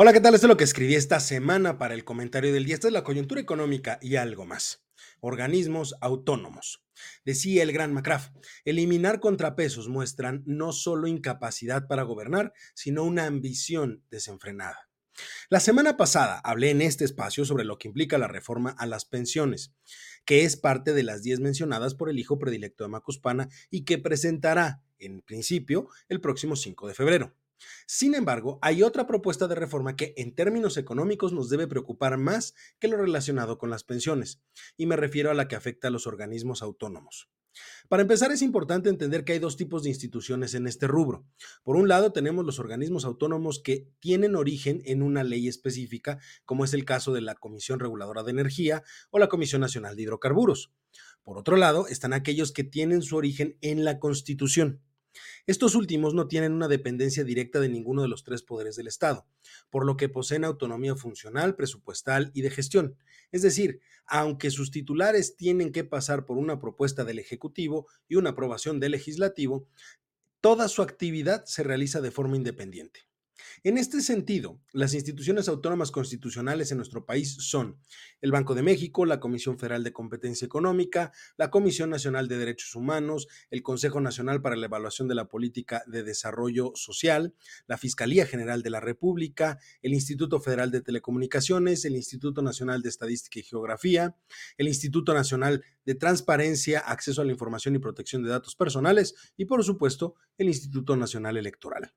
Hola, ¿qué tal? Esto es lo que escribí esta semana para el comentario del día. Esta es la coyuntura económica y algo más. Organismos autónomos. Decía el gran Macraff, eliminar contrapesos muestran no solo incapacidad para gobernar, sino una ambición desenfrenada. La semana pasada hablé en este espacio sobre lo que implica la reforma a las pensiones, que es parte de las 10 mencionadas por el hijo predilecto de Macuspana y que presentará, en principio, el próximo 5 de febrero. Sin embargo, hay otra propuesta de reforma que en términos económicos nos debe preocupar más que lo relacionado con las pensiones, y me refiero a la que afecta a los organismos autónomos. Para empezar, es importante entender que hay dos tipos de instituciones en este rubro. Por un lado, tenemos los organismos autónomos que tienen origen en una ley específica, como es el caso de la Comisión Reguladora de Energía o la Comisión Nacional de Hidrocarburos. Por otro lado, están aquellos que tienen su origen en la Constitución. Estos últimos no tienen una dependencia directa de ninguno de los tres poderes del Estado, por lo que poseen autonomía funcional, presupuestal y de gestión. Es decir, aunque sus titulares tienen que pasar por una propuesta del Ejecutivo y una aprobación del Legislativo, toda su actividad se realiza de forma independiente. En este sentido, las instituciones autónomas constitucionales en nuestro país son el Banco de México, la Comisión Federal de Competencia Económica, la Comisión Nacional de Derechos Humanos, el Consejo Nacional para la Evaluación de la Política de Desarrollo Social, la Fiscalía General de la República, el Instituto Federal de Telecomunicaciones, el Instituto Nacional de Estadística y Geografía, el Instituto Nacional de Transparencia, Acceso a la Información y Protección de Datos Personales y, por supuesto, el Instituto Nacional Electoral.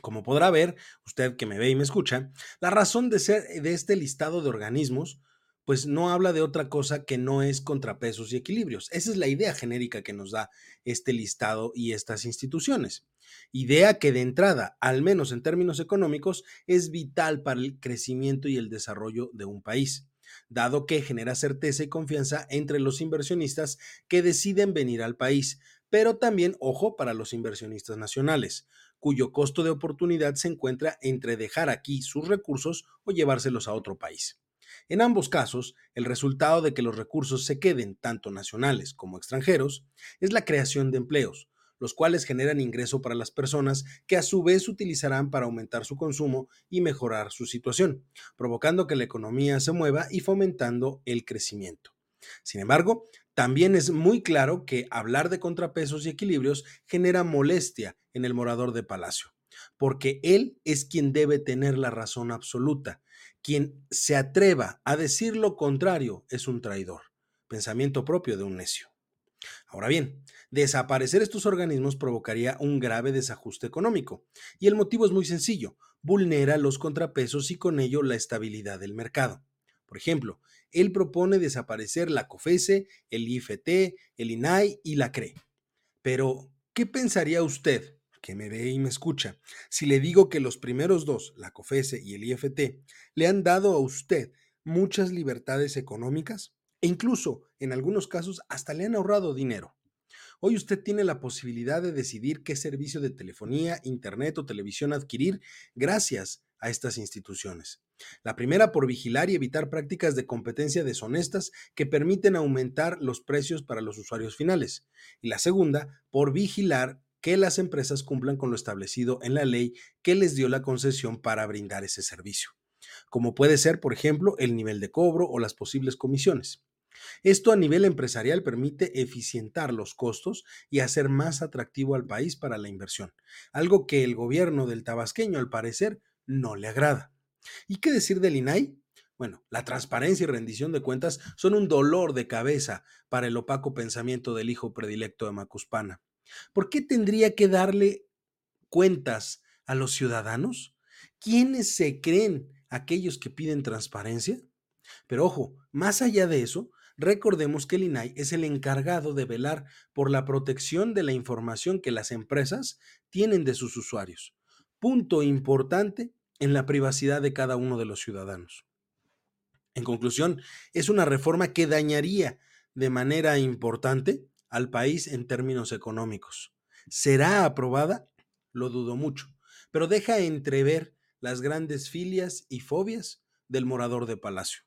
Como podrá ver, usted que me ve y me escucha, la razón de ser de este listado de organismos, pues no habla de otra cosa que no es contrapesos y equilibrios. Esa es la idea genérica que nos da este listado y estas instituciones. Idea que de entrada, al menos en términos económicos, es vital para el crecimiento y el desarrollo de un país dado que genera certeza y confianza entre los inversionistas que deciden venir al país, pero también, ojo, para los inversionistas nacionales, cuyo costo de oportunidad se encuentra entre dejar aquí sus recursos o llevárselos a otro país. En ambos casos, el resultado de que los recursos se queden tanto nacionales como extranjeros es la creación de empleos, los cuales generan ingreso para las personas que a su vez utilizarán para aumentar su consumo y mejorar su situación, provocando que la economía se mueva y fomentando el crecimiento. Sin embargo, también es muy claro que hablar de contrapesos y equilibrios genera molestia en el morador de palacio, porque él es quien debe tener la razón absoluta. Quien se atreva a decir lo contrario es un traidor, pensamiento propio de un necio. Ahora bien, desaparecer estos organismos provocaría un grave desajuste económico, y el motivo es muy sencillo, vulnera los contrapesos y con ello la estabilidad del mercado. Por ejemplo, él propone desaparecer la COFESE, el IFT, el INAI y la CRE. Pero, ¿qué pensaría usted, que me ve y me escucha, si le digo que los primeros dos, la COFESE y el IFT, le han dado a usted muchas libertades económicas? E incluso, en algunos casos, hasta le han ahorrado dinero. Hoy usted tiene la posibilidad de decidir qué servicio de telefonía, internet o televisión adquirir gracias a estas instituciones. La primera por vigilar y evitar prácticas de competencia deshonestas que permiten aumentar los precios para los usuarios finales. Y la segunda por vigilar que las empresas cumplan con lo establecido en la ley que les dio la concesión para brindar ese servicio, como puede ser, por ejemplo, el nivel de cobro o las posibles comisiones. Esto a nivel empresarial permite eficientar los costos y hacer más atractivo al país para la inversión, algo que el gobierno del tabasqueño al parecer no le agrada. ¿Y qué decir del INAI? Bueno, la transparencia y rendición de cuentas son un dolor de cabeza para el opaco pensamiento del hijo predilecto de Macuspana. ¿Por qué tendría que darle cuentas a los ciudadanos? ¿Quiénes se creen aquellos que piden transparencia? Pero ojo, más allá de eso, recordemos que el INAI es el encargado de velar por la protección de la información que las empresas tienen de sus usuarios. Punto importante en la privacidad de cada uno de los ciudadanos. En conclusión, es una reforma que dañaría de manera importante al país en términos económicos. ¿Será aprobada? Lo dudo mucho, pero deja entrever las grandes filias y fobias del morador de palacio.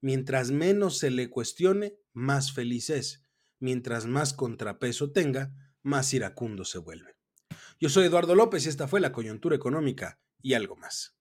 Mientras menos se le cuestione, más feliz es. Mientras más contrapeso tenga, más iracundo se vuelve. Yo soy Eduardo López y esta fue la coyuntura económica y algo más.